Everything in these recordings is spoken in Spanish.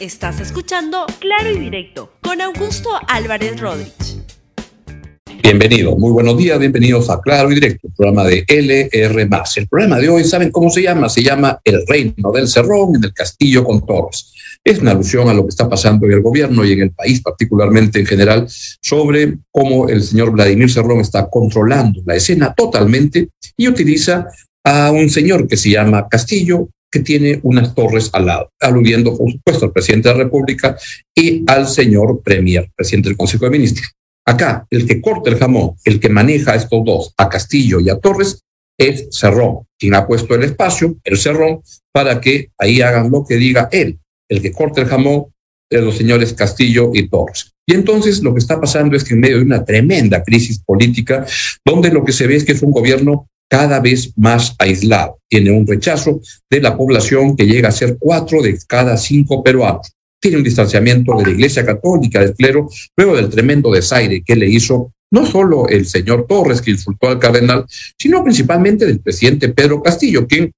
Estás escuchando Claro y Directo con Augusto Álvarez Rodríguez. Bienvenido, muy buenos días, bienvenidos a Claro y Directo, programa de LR. El programa de hoy, ¿saben cómo se llama? Se llama El Reino del Cerrón en el Castillo con Torres. Es una alusión a lo que está pasando en el gobierno y en el país, particularmente en general, sobre cómo el señor Vladimir Cerrón está controlando la escena totalmente y utiliza a un señor que se llama Castillo que tiene unas torres al lado, aludiendo, por supuesto, al presidente de la República y al señor Premier, presidente del Consejo de Ministros. Acá, el que corta el jamón, el que maneja a estos dos, a Castillo y a Torres, es Cerrón, quien ha puesto el espacio, el Cerrón, para que ahí hagan lo que diga él. El que corta el jamón de los señores Castillo y Torres. Y entonces lo que está pasando es que en medio de una tremenda crisis política, donde lo que se ve es que es un gobierno cada vez más aislado. Tiene un rechazo de la población que llega a ser cuatro de cada cinco peruanos. Tiene un distanciamiento de la Iglesia Católica, del clero, luego del tremendo desaire que le hizo no solo el señor Torres, que insultó al cardenal, sino principalmente del presidente Pedro Castillo, quien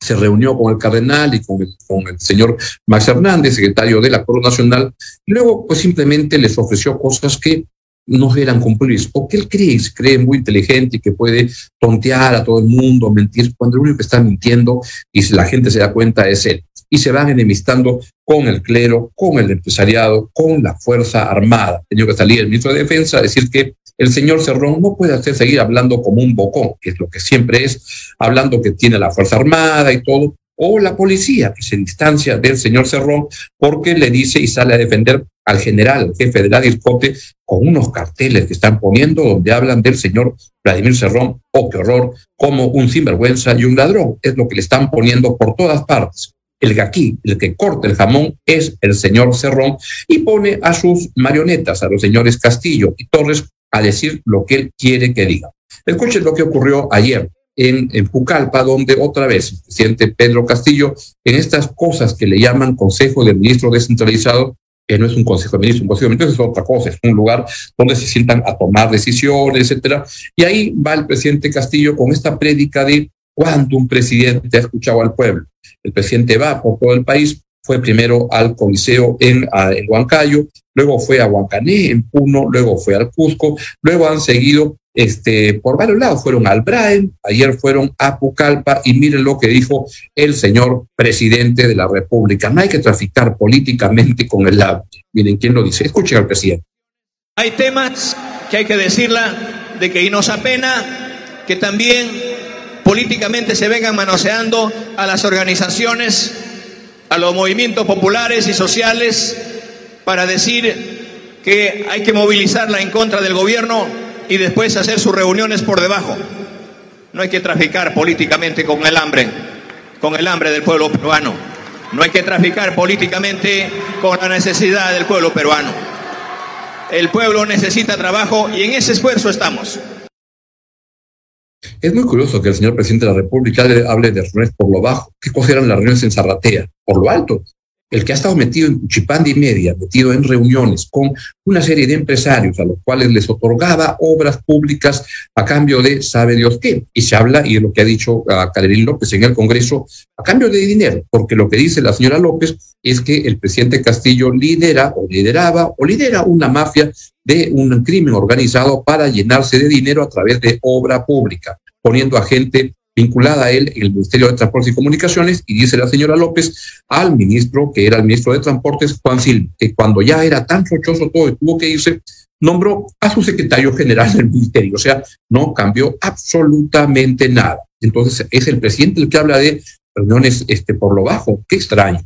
se reunió con el cardenal y con el, señor Max Hernández, secretario de la Corona Nacional, y luego pues simplemente les ofreció cosas que no eran cumplidos, o que él cree, cree muy inteligente y que puede tontear a todo el mundo, mentir, cuando el único que está mintiendo y la gente se da cuenta es él. Y se van enemistando con el clero, con el empresariado, con la Fuerza Armada. Tenía que salir el ministro de Defensa a decir que el señor Cerrón no puede hacer seguir hablando como un bocón, que es lo que siempre es, hablando que tiene la Fuerza Armada y todo, o la policía, que se distancia del señor Cerrón porque le dice y sale a defender al general, jefe de la discote, con unos carteles que están poniendo donde hablan del señor Vladimir Cerrón, oh qué horror, como un sinvergüenza y un ladrón. Es lo que le están poniendo por todas partes. El que aquí, el que corta el jamón, es el señor Cerrón y pone a sus marionetas, a los señores Castillo y Torres, a decir lo que él quiere que diga. Escuchen lo que ocurrió ayer en, en Pucallpa, donde otra vez el presidente Pedro Castillo, en estas cosas que le llaman Consejo del Ministro Descentralizado, que no es un consejo de ministros, un consejo de ministros es otra cosa, es un lugar donde se sientan a tomar decisiones, etcétera. Y ahí va el presidente Castillo con esta prédica de cuando un presidente ha escuchado al pueblo. El presidente va por todo el país, fue primero al Coliseo en, en Huancayo, luego fue a Huancané, en Puno, luego fue al Cusco, luego han seguido este, por varios lados. Fueron al Braen, ayer fueron a Pucallpa y miren lo que dijo el señor presidente de la República. No hay que traficar políticamente con el lado. Miren quién lo dice. Escuchen al presidente. Hay temas que hay que decirla de que y nos apena que también políticamente se vengan manoseando a las organizaciones, a los movimientos populares y sociales para decir que hay que movilizarla en contra del gobierno y después hacer sus reuniones por debajo. No hay que traficar políticamente con el hambre, con el hambre del pueblo peruano. No hay que traficar políticamente con la necesidad del pueblo peruano. El pueblo necesita trabajo y en ese esfuerzo estamos. Es muy curioso que el señor presidente de la República hable de reuniones por lo bajo. ¿Qué cosa eran las reuniones en Zarratea? Por lo alto el que ha estado metido en Chipandi y media, metido en reuniones con una serie de empresarios a los cuales les otorgaba obras públicas a cambio de sabe Dios qué. Y se habla, y es lo que ha dicho a ah, Calerín López en el Congreso, a cambio de dinero, porque lo que dice la señora López es que el presidente Castillo lidera o lideraba o lidera una mafia de un crimen organizado para llenarse de dinero a través de obra pública, poniendo a gente vinculada a él en el Ministerio de Transportes y Comunicaciones, y dice la señora López al ministro, que era el ministro de Transportes, Juan Silva, que cuando ya era tan rochoso todo y tuvo que irse, nombró a su secretario general del ministerio. O sea, no cambió absolutamente nada. Entonces, es el presidente el que habla de reuniones este, por lo bajo. Qué extraño.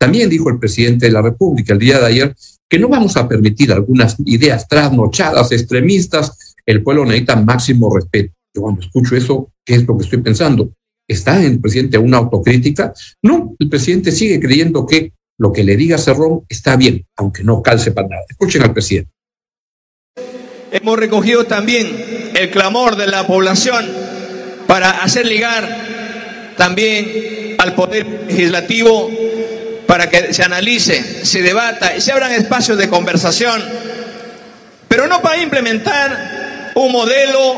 También dijo el presidente de la República el día de ayer que no vamos a permitir algunas ideas trasnochadas, extremistas. El pueblo necesita máximo respeto. Yo cuando escucho eso, ¿qué es lo que estoy pensando? ¿Está el presidente una autocrítica? No, el presidente sigue creyendo que lo que le diga Cerrón está bien, aunque no calce para nada. Escuchen al presidente. Hemos recogido también el clamor de la población para hacer ligar también al Poder Legislativo para que se analice, se debata y se abran espacios de conversación, pero no para implementar un modelo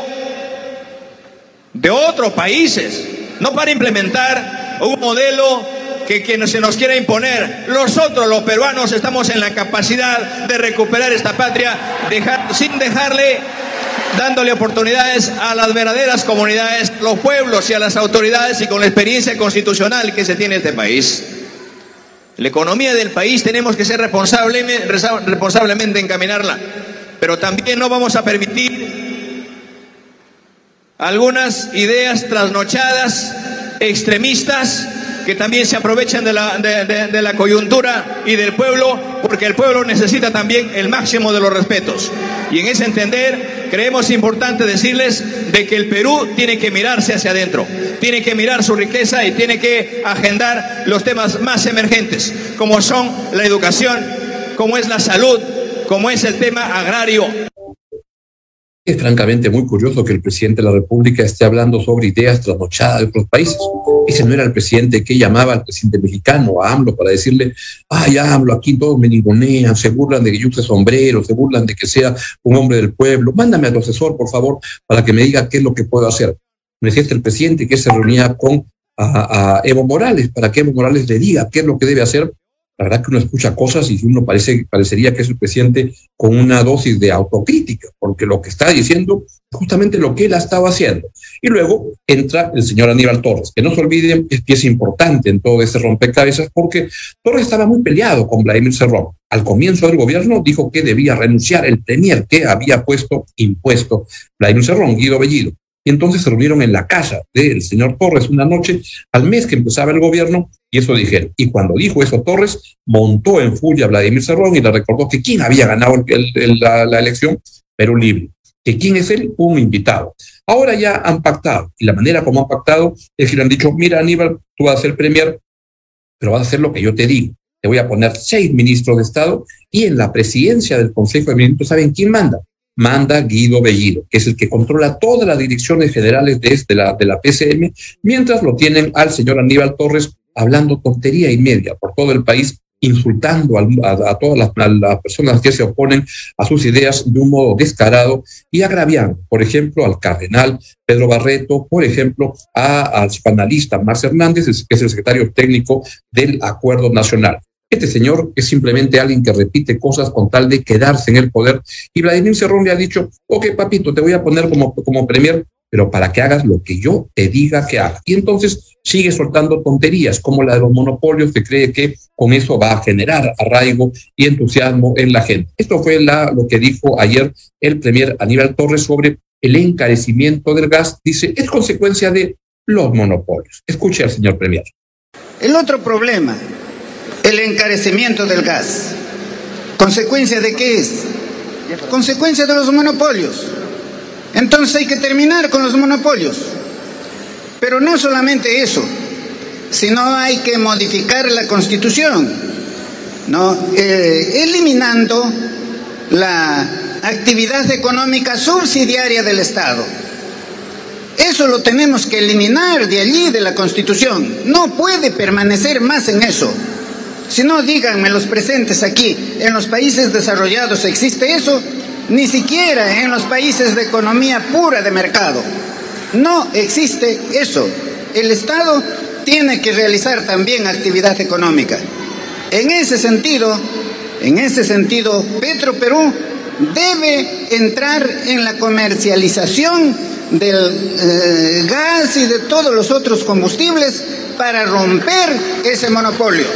de otros países, no para implementar un modelo que quien se nos quiera imponer, nosotros los peruanos estamos en la capacidad de recuperar esta patria sin dejarle dándole oportunidades a las verdaderas comunidades, los pueblos y a las autoridades y con la experiencia constitucional que se tiene en este país. La economía del país tenemos que ser responsablemente, responsablemente encaminarla, pero también no vamos a permitir algunas ideas trasnochadas, extremistas, que también se aprovechan de la, de, la coyuntura y del pueblo, porque el pueblo necesita también el máximo de los respetos. Y en ese entender, creemos importante decirles de que el Perú tiene que mirarse hacia adentro, tiene que mirar su riqueza y tiene que agendar los temas más emergentes, como son la educación, como es la salud, como es el tema agrario. Es francamente muy curioso que el presidente de la República esté hablando sobre ideas trasnochadas de otros países. Ese no era el presidente que llamaba al presidente mexicano, a AMLO, para decirle, ay, AMLO, aquí todos me ningunean, se burlan de que yo use sombrero, se burlan de que sea un hombre del pueblo. Mándame a tu asesor, por favor, para que me diga qué es lo que puedo hacer. Me decía el presidente que se reunía con Evo Morales, para que Evo Morales le diga qué es lo que debe hacer la verdad que uno escucha cosas y uno parece, parecería que es el presidente con una dosis de autocrítica, porque lo que está diciendo es justamente lo que él ha estado haciendo. Y luego entra el señor Aníbal Torres, que no se olviden, es pieza importante en todo este rompecabezas, porque Torres estaba muy peleado con Vladimir Cerrón. Al comienzo del gobierno dijo que debía renunciar el premier que había puesto impuesto Vladimir Cerrón, Guido Bellido. Y entonces se reunieron en la casa del señor Torres una noche al mes que empezaba el gobierno y eso dijeron. Y cuando dijo eso Torres, montó en furia a Vladimir Cerrón y le recordó que quién había ganado la, elección, pero libre. Que quién es él, un invitado. Ahora ya han pactado y la manera como han pactado es que le han dicho, mira Aníbal, tú vas a ser premier, pero vas a hacer lo que yo te digo. Te voy a poner seis ministros de Estado y en la presidencia del Consejo de Ministros, ¿saben quién manda? manda Guido Bellido, que es el que controla todas las direcciones generales de, la, de la PCM, mientras lo tienen al señor Aníbal Torres hablando tontería y media por todo el país, insultando a, todas las, personas que se oponen a sus ideas de un modo descarado y agraviando, por ejemplo, al cardenal Pedro Barreto, por ejemplo, al panalista Marx Hernández, que es el secretario técnico del Acuerdo Nacional. Este señor es simplemente alguien que repite cosas con tal de quedarse en el poder. Y Vladimir Cerrón le ha dicho, ok, papito, te voy a poner como, como premier, pero para que hagas lo que yo te diga que hagas. Y entonces sigue soltando tonterías como la de los monopolios, que cree que con eso va a generar arraigo y entusiasmo en la gente. Esto fue la, lo que dijo ayer el premier Aníbal Torres sobre el encarecimiento del gas. Dice, es consecuencia de los monopolios. Escuche al señor premier. El otro problema el encarecimiento del gas. ¿Consecuencia de qué es? Consecuencia de los monopolios. Entonces hay que terminar con los monopolios. Pero no solamente eso, sino hay que modificar la constitución, ¿no? Eh, eliminando la actividad económica subsidiaria del Estado. Eso lo tenemos que eliminar de allí, de la constitución. No puede permanecer más en eso. Si no, díganme los presentes aquí, ¿en los países desarrollados existe eso? Ni siquiera en los países de economía pura de mercado. No existe eso. El Estado tiene que realizar también actividad económica. En ese sentido, en ese sentido, Petro Perú debe entrar en la comercialización del eh, gas y de todos los otros combustibles para romper ese monopolio.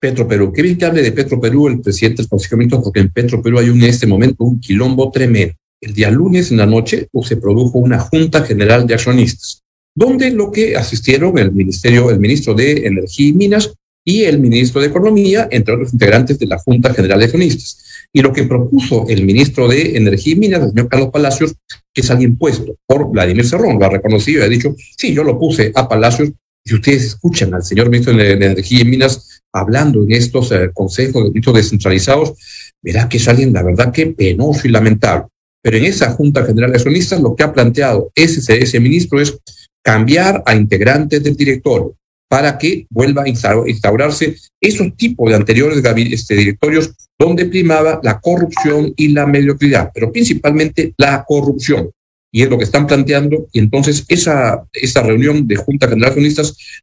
Petro Perú. Qué bien que hable de Petro Perú el presidente del Consejo de Ministros, porque en Petro Perú hay en este momento un quilombo tremendo. El día lunes en la noche pues, se produjo una Junta General de Accionistas, donde lo que asistieron el Ministerio, el ministro de Energía y Minas y el ministro de Economía, entre otros integrantes de la Junta General de Accionistas. Y lo que propuso el ministro de Energía y Minas, el señor Carlos Palacios, que es alguien puesto por Vladimir Cerrón, lo ha reconocido y ha dicho, sí, yo lo puse a Palacios. Si ustedes escuchan al señor ministro de Energía y Minas, hablando en estos eh, consejos de descentralizados, verá que es alguien, la verdad, que penoso y lamentable. Pero en esa Junta General de Accionistas lo que ha planteado ese, ese ministro es cambiar a integrantes del directorio para que vuelva a instaurarse esos tipos de anteriores este, directorios donde primaba la corrupción y la mediocridad, pero principalmente la corrupción. Y es lo que están planteando. Y entonces esa, esa reunión de Junta General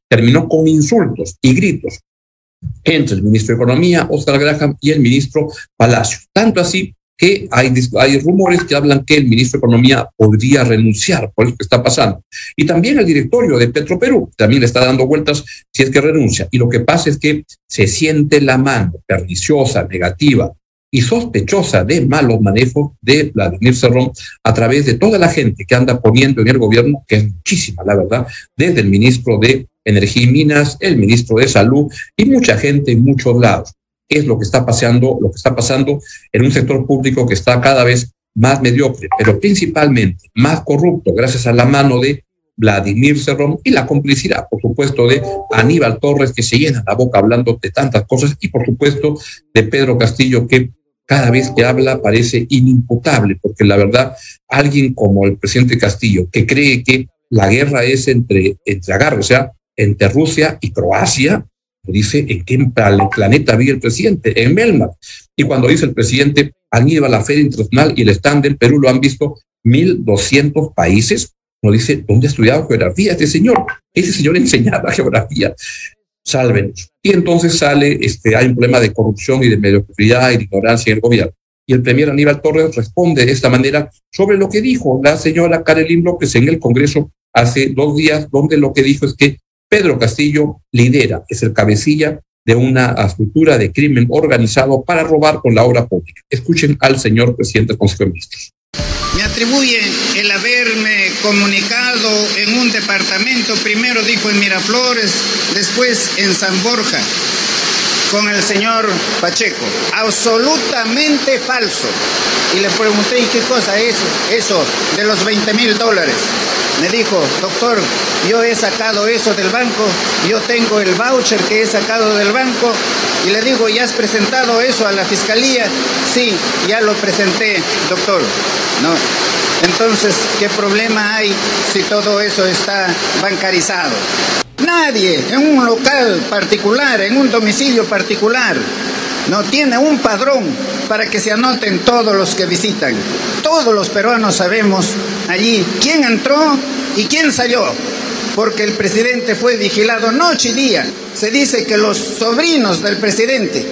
terminó con insultos y gritos entre el ministro de Economía, Oscar Graham, y el ministro Palacio. Tanto así que hay, hay rumores que hablan que el ministro de Economía podría renunciar por eso que está pasando. Y también el directorio de Petroperú también le está dando vueltas si es que renuncia. Y lo que pasa es que se siente la mano perniciosa, negativa y sospechosa de malos manejos de Vladimir Cerrón a través de toda la gente que anda poniendo en el gobierno, que es muchísima, la verdad, desde el ministro de Energía y Minas, el ministro de Salud y mucha gente en muchos lados. Es lo que está pasando, lo que está pasando en un sector público que está cada vez más mediocre, pero principalmente más corrupto gracias a la mano de Vladimir Cerrón y la complicidad, por supuesto, de Aníbal Torres, que se llena la boca hablando de tantas cosas, y por supuesto de Pedro Castillo, que cada vez que habla parece inimputable, porque la verdad, alguien como el presidente Castillo, que cree que la guerra es entre, entre o sea, entre Rusia y Croacia, dice en qué planeta vive el presidente, en Melmac. Y cuando dice el presidente, han ido a la Feria Internacional y el stand del Perú lo han visto 1.200 países, no dice, ¿dónde ha estudiado geografía este señor? Ese señor enseñaba geografía sálvenos. Y entonces sale, este, hay un problema de corrupción y de mediocridad y de ignorancia en el gobierno. Y el premier Aníbal Torres responde de esta manera sobre lo que dijo la señora Karelin López en el Congreso hace dos días, donde lo que dijo es que Pedro Castillo lidera, es el cabecilla de una estructura de crimen organizado para robar con la obra pública. Escuchen al señor presidente del Consejo de Ministros. Me atribuye el haberme comunicado en un departamento, primero dijo en Miraflores, después en San Borja, con el señor Pacheco. Absolutamente falso. Y le pregunté, ¿y qué cosa es eso de los 20 mil dólares? Me dijo, doctor, yo he sacado eso del banco, yo tengo el voucher que he sacado del banco. Y le digo, ¿ya has presentado eso a la fiscalía? Sí, ya lo presenté, doctor. No. Entonces, ¿qué problema hay si todo eso está bancarizado? Nadie en un local particular, en un domicilio particular, no tiene un padrón para que se anoten todos los que visitan. Todos los peruanos sabemos allí quién entró y quién salió, porque el presidente fue vigilado noche y día. Se dice que los sobrinos del presidente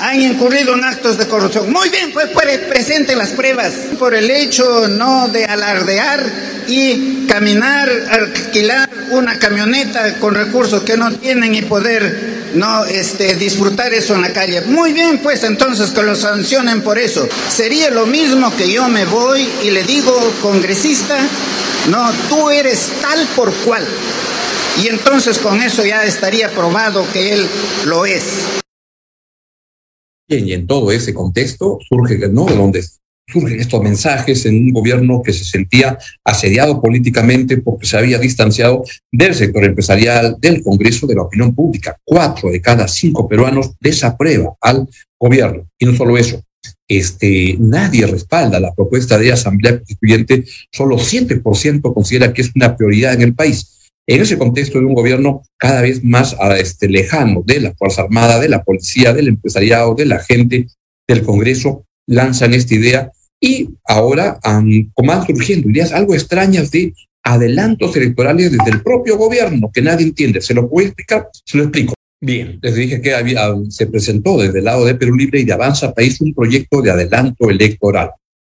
han incurrido en actos de corrupción. Muy bien, pues, pues presenten las pruebas por el hecho no de alardear y caminar, alquilar una camioneta con recursos que no tienen y poder no este, disfrutar eso en la calle. Muy bien, pues entonces que lo sancionen por eso. Sería lo mismo que yo me voy y le digo, congresista, no, tú eres tal por cual. Y entonces con eso ya estaría probado que él lo es y en todo ese contexto surge, ¿no? De donde surgen estos mensajes en un gobierno que se sentía asediado políticamente porque se había distanciado del sector empresarial, del Congreso, de la opinión pública. Cuatro de cada cinco peruanos desaprueba al gobierno. Y no solo eso, este, nadie respalda la propuesta de Asamblea Constituyente, solo 7% considera que es una prioridad en el país en ese contexto de un gobierno cada vez más ah, este, lejano de la Fuerza Armada, de la policía, del empresariado, de la gente, del Congreso, lanzan esta idea y ahora um, van surgiendo ideas algo extrañas de adelantos electorales desde el propio gobierno, que nadie entiende. ¿Se lo puedo explicar? Se lo explico. Bien, les dije que había, se presentó desde el lado de Perú Libre y de Avanza País un proyecto de adelanto electoral.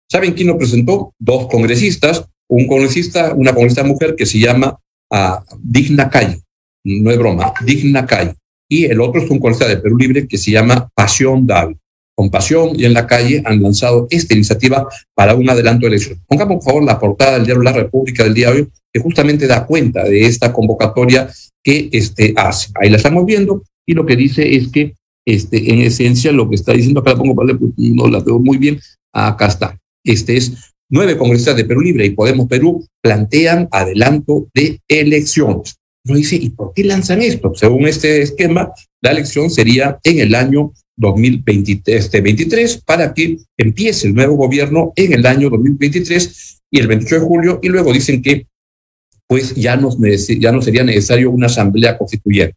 ¿Saben quién lo presentó? Dos congresistas, un congresista, una congresista mujer que se llama a Digna Calle, no es broma, Digna Calle. Y el otro es un congresista de Perú Libre que se llama Pasión David. Con Pasión y en la calle han lanzado esta iniciativa para un adelanto de elecciones. Pongamos, por favor, la portada del diario La República del día de hoy, que justamente da cuenta de esta convocatoria que este, hace. Ahí la estamos viendo y lo que dice es que este, en esencia lo que está diciendo, acá la pongo, no la veo muy bien, acá está. Este es Nueve congresistas de Perú Libre y Podemos Perú plantean adelanto de elecciones. Uno dice, ¿y por qué lanzan esto? Según este esquema, la elección sería en el año 2023 este, para que empiece el nuevo gobierno en el año 2023 y el 28 de julio y luego dicen que pues ya no, ya no sería necesario una asamblea constituyente.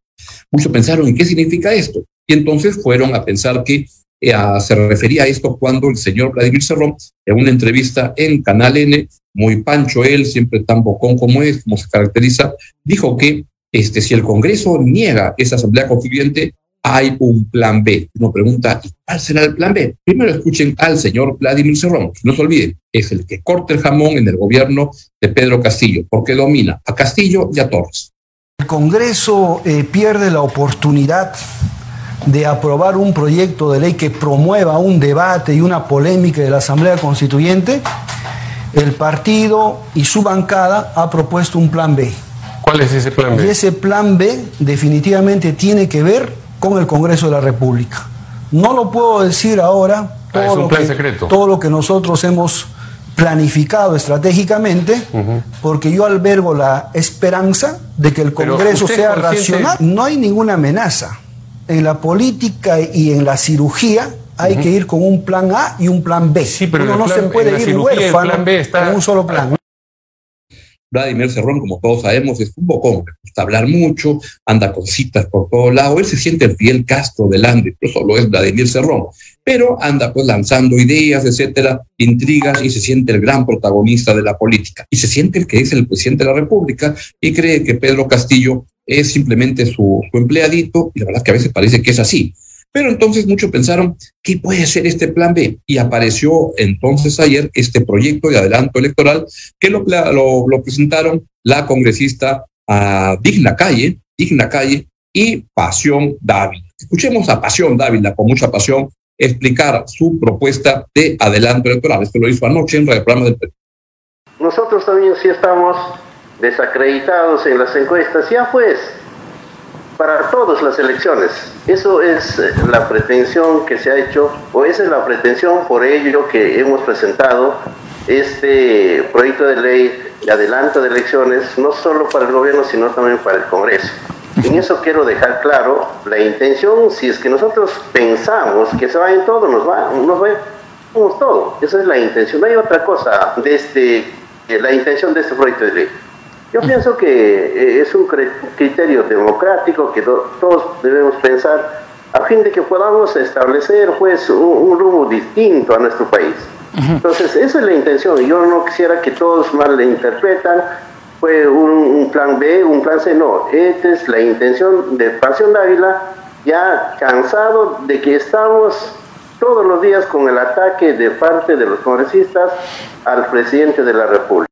Muchos pensaron, ¿en qué significa esto? Y entonces fueron a pensar que eh, se refería a esto cuando el señor Vladimir Cerrón, en una entrevista en Canal N, muy pancho él, siempre tan bocón como es, como se caracteriza, dijo que este, si el Congreso niega esa asamblea constituyente, hay un plan B. Uno pregunta, ¿y cuál será el plan B? Primero escuchen al señor Vladimir Cerrón, no se olviden, es el que corta el jamón en el gobierno de Pedro Castillo, porque domina a Castillo y a Torres. El Congreso eh, pierde la oportunidad de aprobar un proyecto de ley que promueva un debate y una polémica de la Asamblea Constituyente, el partido y su bancada ha propuesto un plan B. ¿Cuál es ese plan B? Y ese plan B definitivamente tiene que ver con el Congreso de la República. No lo puedo decir ahora, ah, todo, lo, que, todo lo que nosotros hemos planificado estratégicamente, porque yo albergo la esperanza de que el Congreso sea racional. No hay ninguna amenaza. En la política y en la cirugía hay que ir con un plan A y un plan B. Sí, pero no se puede ir huérfano con un solo plan. Vladimir Cerrón, como todos sabemos, es un bocón, le gusta hablar mucho, anda con citas por todos lados, él se siente el fiel Castro del Ande, no solo es Vladimir Cerrón, pero anda pues lanzando ideas, etcétera, intrigas y se siente el gran protagonista de la política. Y se siente el que es el presidente de la República y cree que Pedro Castillo es simplemente su, su empleadito, y la verdad que a veces parece que es así. Pero entonces muchos pensaron, ¿qué puede ser este plan B? Y apareció entonces ayer este proyecto de adelanto electoral que lo, presentaron la congresista a Digna Calle, Digna Calle y Pasión Dávila. Escuchemos a Pasión Dávila con mucha pasión explicar su propuesta de adelanto electoral. Esto lo hizo anoche en el programa del Perú. Nosotros también sí estamos desacreditados en las encuestas, ya pues, para todas las elecciones. Eso es eh, la pretensión que se ha hecho, o esa es la pretensión por ello que hemos presentado este proyecto de ley de adelanto de elecciones, no solo para el gobierno, sino también para el Congreso. En eso quiero dejar claro la intención, si es que nosotros pensamos que se va en todo, nos va, nos vamos todo. Esa es la intención. No hay otra cosa de este, la intención de este proyecto de ley. Yo pienso que eh, es un criterio democrático que todos debemos pensar a fin de que podamos establecer pues un, rumbo distinto a nuestro país. Entonces, esa es la intención. Yo no quisiera que todos mal le interpretan. Fue un, plan B, un plan C. No, esta es la intención de Pasión Dávila, ya cansado de que estamos todos los días con el ataque de parte de los congresistas al presidente de la República.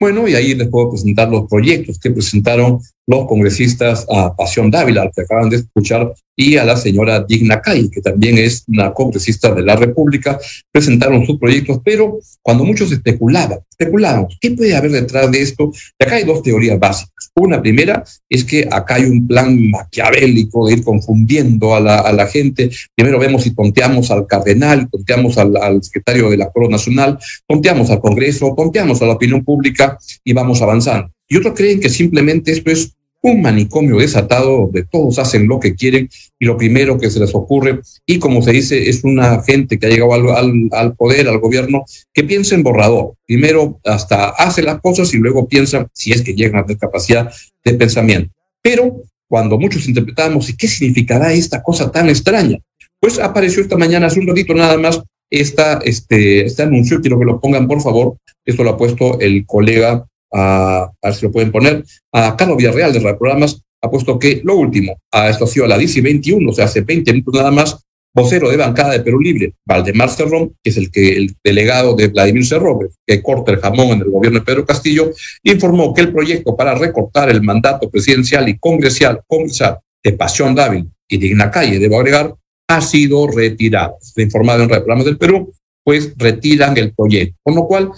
Bueno, y ahí les puedo presentar los proyectos que presentaron los congresistas a Pasión Dávila, que acaban de escuchar, y a la señora Digna Calle, que también es una congresista de la República, presentaron sus proyectos, pero cuando muchos especulaban, especulaban, ¿qué puede haber detrás de esto? Y acá hay dos teorías básicas. Una primera es que acá hay un plan maquiavélico de ir confundiendo a la, gente. Primero vemos si tonteamos al cardenal, tonteamos al, al secretario de la Corona Nacional, tonteamos al Congreso, tonteamos a la opinión pública y vamos avanzando. Y otros creen que simplemente esto es un manicomio desatado donde todos hacen lo que quieren y lo primero que se les ocurre, y como se dice, es una gente que ha llegado al, poder, al gobierno, que piensa en borrador. Primero hasta hace las cosas y luego piensa si es que llegan a tener capacidad de pensamiento. Pero cuando muchos interpretamos, ¿y qué significará esta cosa tan extraña? Pues apareció esta mañana, hace un ratito nada más, esta, este, este anuncio, quiero que lo pongan por favor, esto lo ha puesto el colega a, ver si lo pueden poner, a Carlos Villarreal de Programas, ha puesto que lo último, a ha sido a la DC 21, o sea, hace 20 minutos nada más, vocero de bancada de Perú Libre, Valdemar Cerrón, que es el, que, el delegado de Vladimir Cerrón, que corta el jamón en el gobierno de Pedro Castillo, informó que el proyecto para recortar el mandato presidencial y congresal, congresal de Pasión Dávil y Digna Calle, debo agregar, ha sido retirado. Está informado en Programas del Perú, pues retiran el proyecto. Con lo cual,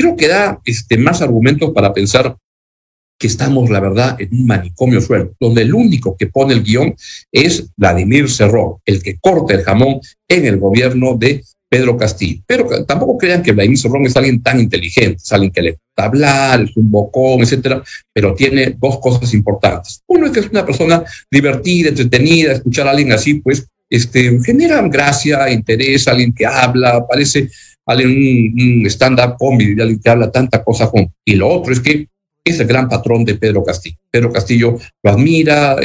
creo que da este, más argumentos para pensar que estamos, la verdad, en un manicomio suelo, donde el único que pone el guion es Vladimir Cerrón, el que corta el jamón en el gobierno de Pedro Castillo. Pero tampoco crean que Vladimir Cerrón es alguien tan inteligente, es alguien que le gusta hablar, es un bocón, etcétera, pero tiene dos cosas importantes. Uno es que es una persona divertida, entretenida, escuchar a alguien así, pues, este, genera gracia, interés, alguien que habla, parece alguien, un, stand-up comedy, que habla tanta cosa con. Y lo otro es que es el gran patrón de Pedro Castillo. Pedro Castillo lo admira,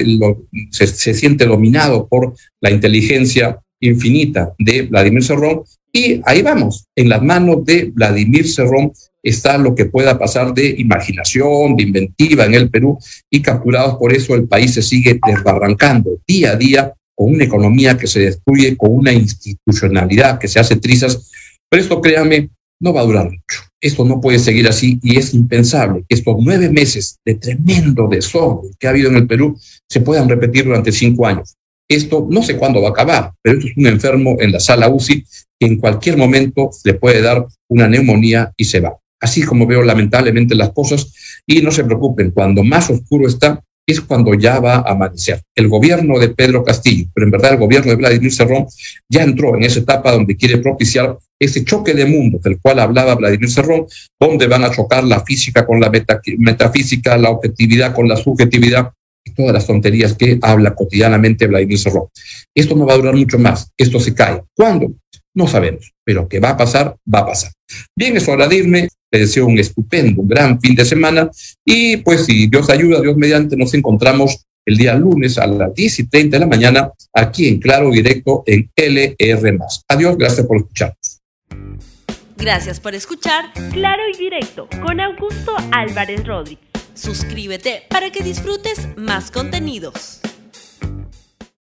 se, siente dominado por la inteligencia infinita de Vladimir Cerrón y ahí vamos, en las manos de Vladimir Cerrón está lo que pueda pasar de imaginación, de inventiva en el Perú y capturados por eso el país se sigue desbarrancando día a día con una economía que se destruye, con una institucionalidad que se hace trizas. Pero esto, créanme, no va a durar mucho. Esto no puede seguir así y es impensable que estos nueve meses de tremendo desorden que ha habido en el Perú se puedan repetir durante cinco años. Esto no sé cuándo va a acabar, pero esto es un enfermo en la sala UCI que en cualquier momento le puede dar una neumonía y se va. Así como veo lamentablemente las cosas y no se preocupen, cuando más oscuro está es cuando ya va a amanecer. El gobierno de Pedro Castillo, pero en verdad el gobierno de Vladimir Cerrón ya entró en esa etapa donde quiere propiciar ese choque de mundos del cual hablaba Vladimir Cerrón, donde van a chocar la física con la metafísica, la objetividad con la subjetividad y todas las tonterías que habla cotidianamente Vladimir Cerrón. Esto no va a durar mucho más, esto se cae. ¿Cuándo? No sabemos, pero que va a pasar, va a pasar. Bien, es hora de. Les deseo un estupendo, un gran fin de semana. Y pues si Dios ayuda, Dios mediante, nos encontramos el día lunes a las 10 y 30 de la mañana aquí en Claro Directo en LR. Adiós, gracias por escucharnos. Gracias por escuchar Claro y Directo con Augusto Álvarez Rodríguez. Suscríbete para que disfrutes más contenidos.